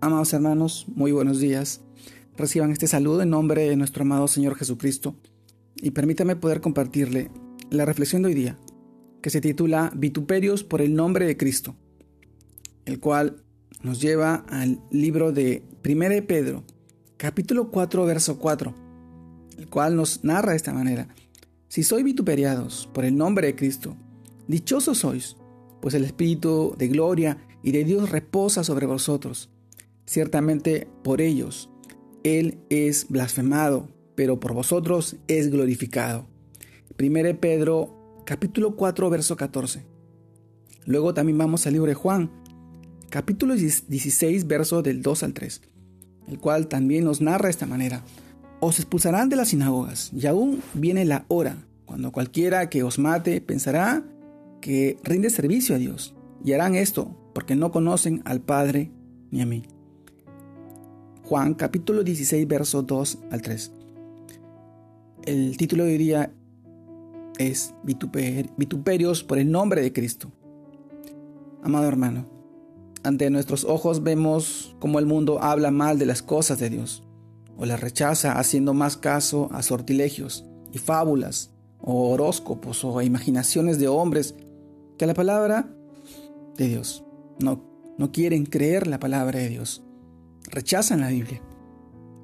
Amados hermanos, muy buenos días. Reciban este saludo en nombre de nuestro amado Señor Jesucristo y permítame poder compartirle la reflexión de hoy día, que se titula Vituperios por el nombre de Cristo, el cual nos lleva al libro de 1 Pedro, capítulo 4, verso 4, el cual nos narra de esta manera. Si sois vituperiados por el nombre de Cristo, dichosos sois, pues el Espíritu de gloria y de Dios reposa sobre vosotros. Ciertamente por ellos Él es blasfemado, pero por vosotros es glorificado. 1 Pedro capítulo 4 verso 14. Luego también vamos al libro de Juan, capítulo 16 verso del 2 al 3, el cual también nos narra de esta manera. Os expulsarán de las sinagogas, y aún viene la hora, cuando cualquiera que os mate pensará que rinde servicio a Dios, y harán esto porque no conocen al Padre ni a mí. Juan capítulo 16, verso 2 al 3. El título de hoy día es Vituperios por el nombre de Cristo. Amado hermano, ante nuestros ojos vemos cómo el mundo habla mal de las cosas de Dios, o las rechaza haciendo más caso a sortilegios y fábulas, o horóscopos o imaginaciones de hombres que a la palabra de Dios. No, no quieren creer la palabra de Dios rechazan la Biblia.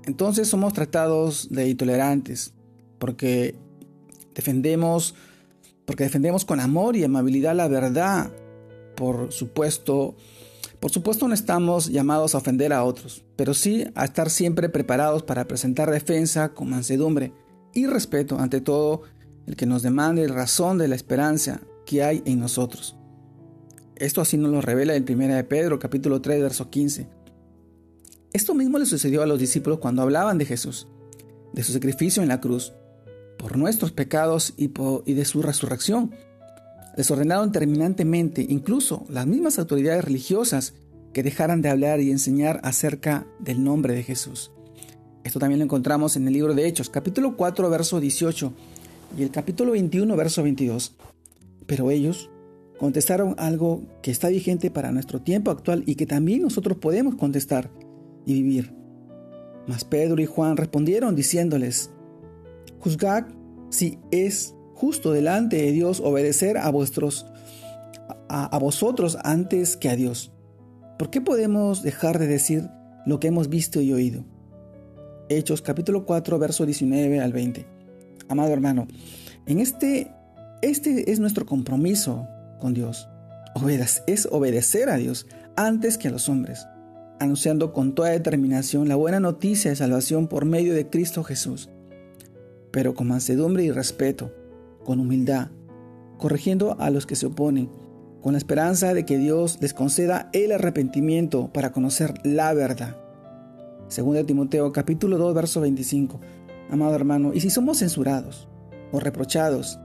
Entonces somos tratados de intolerantes porque defendemos porque defendemos con amor y amabilidad la verdad. Por supuesto, por supuesto no estamos llamados a ofender a otros, pero sí a estar siempre preparados para presentar defensa con mansedumbre y respeto ante todo el que nos demande razón de la esperanza que hay en nosotros. Esto así nos lo revela el 1 de Pedro capítulo 3 verso 15. Esto mismo le sucedió a los discípulos cuando hablaban de Jesús, de su sacrificio en la cruz, por nuestros pecados y, de su resurrección. Les ordenaron terminantemente, incluso las mismas autoridades religiosas, que dejaran de hablar y enseñar acerca del nombre de Jesús. Esto también lo encontramos en el libro de Hechos, capítulo 4, verso 18 y el capítulo 21, verso 22. Pero ellos contestaron algo que está vigente para nuestro tiempo actual y que también nosotros podemos contestar y vivir. Mas Pedro y Juan respondieron diciéndoles, Juzgad si es justo delante de Dios obedecer a vuestros a, vosotros antes que a Dios. ¿Por qué podemos dejar de decir lo que hemos visto y oído? Hechos capítulo 4, verso 19 al 20. Amado hermano, en este, este es nuestro compromiso con Dios. es obedecer a Dios antes que a los hombres anunciando con toda determinación la buena noticia de salvación por medio de Cristo Jesús, pero con mansedumbre y respeto, con humildad, corrigiendo a los que se oponen, con la esperanza de que Dios les conceda el arrepentimiento para conocer la verdad. Según de Timoteo capítulo 2 verso 25. Amado hermano, y si somos censurados o reprochados,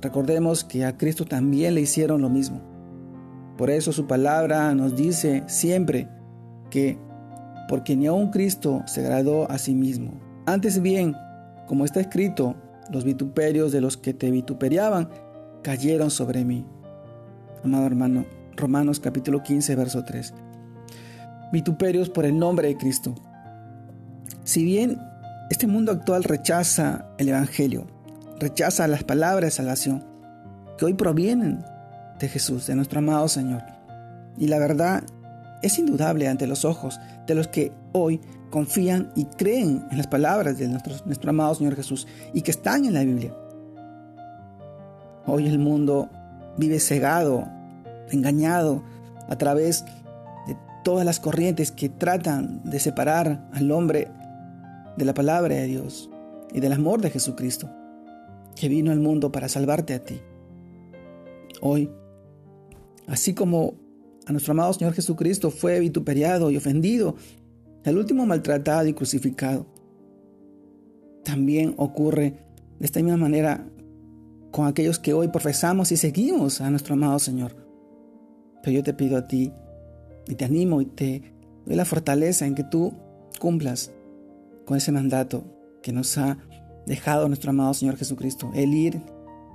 recordemos que a Cristo también le hicieron lo mismo. Por eso su palabra nos dice siempre, que, porque ni aun Cristo se agradó a sí mismo. Antes bien, como está escrito, los vituperios de los que te vituperiaban cayeron sobre mí. Amado hermano, Romanos capítulo 15, verso 3. Vituperios por el nombre de Cristo. Si bien este mundo actual rechaza el Evangelio, rechaza las palabras de salvación que hoy provienen de Jesús, de nuestro amado Señor, y la verdad es indudable ante los ojos de los que hoy confían y creen en las palabras de nuestro, nuestro amado Señor Jesús y que están en la Biblia. Hoy el mundo vive cegado, engañado a través de todas las corrientes que tratan de separar al hombre de la palabra de Dios y del amor de Jesucristo, que vino al mundo para salvarte a ti. Hoy, así como a nuestro amado Señor Jesucristo fue vituperiado y ofendido, el último maltratado y crucificado. También ocurre de esta misma manera con aquellos que hoy profesamos y seguimos a nuestro amado Señor. Pero yo te pido a ti y te animo y te doy la fortaleza en que tú cumplas con ese mandato que nos ha dejado nuestro amado Señor Jesucristo, el ir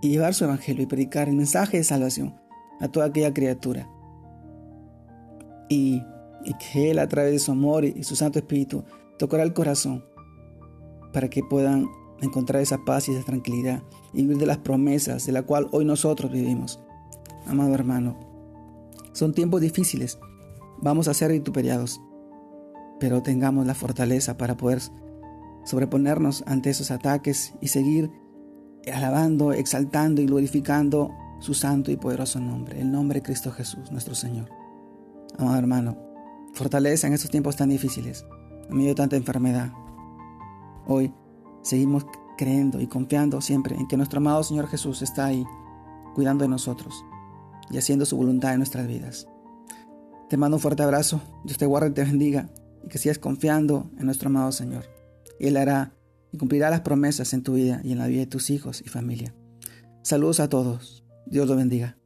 y llevar su evangelio y predicar el mensaje de salvación a toda aquella criatura y que Él a través de su amor y su Santo Espíritu tocará el corazón para que puedan encontrar esa paz y esa tranquilidad y vivir de las promesas de la cual hoy nosotros vivimos. Amado hermano, son tiempos difíciles, vamos a ser vituperiados, pero tengamos la fortaleza para poder sobreponernos ante esos ataques y seguir alabando, exaltando y glorificando su santo y poderoso nombre, el nombre de Cristo Jesús, nuestro Señor. Amado hermano, fortaleza en estos tiempos tan difíciles, en medio de tanta enfermedad. Hoy seguimos creyendo y confiando siempre en que nuestro amado Señor Jesús está ahí, cuidando de nosotros y haciendo su voluntad en nuestras vidas. Te mando un fuerte abrazo, Dios te guarde y te bendiga, y que sigas confiando en nuestro amado Señor. Él hará y cumplirá las promesas en tu vida y en la vida de tus hijos y familia. Saludos a todos. Dios los bendiga.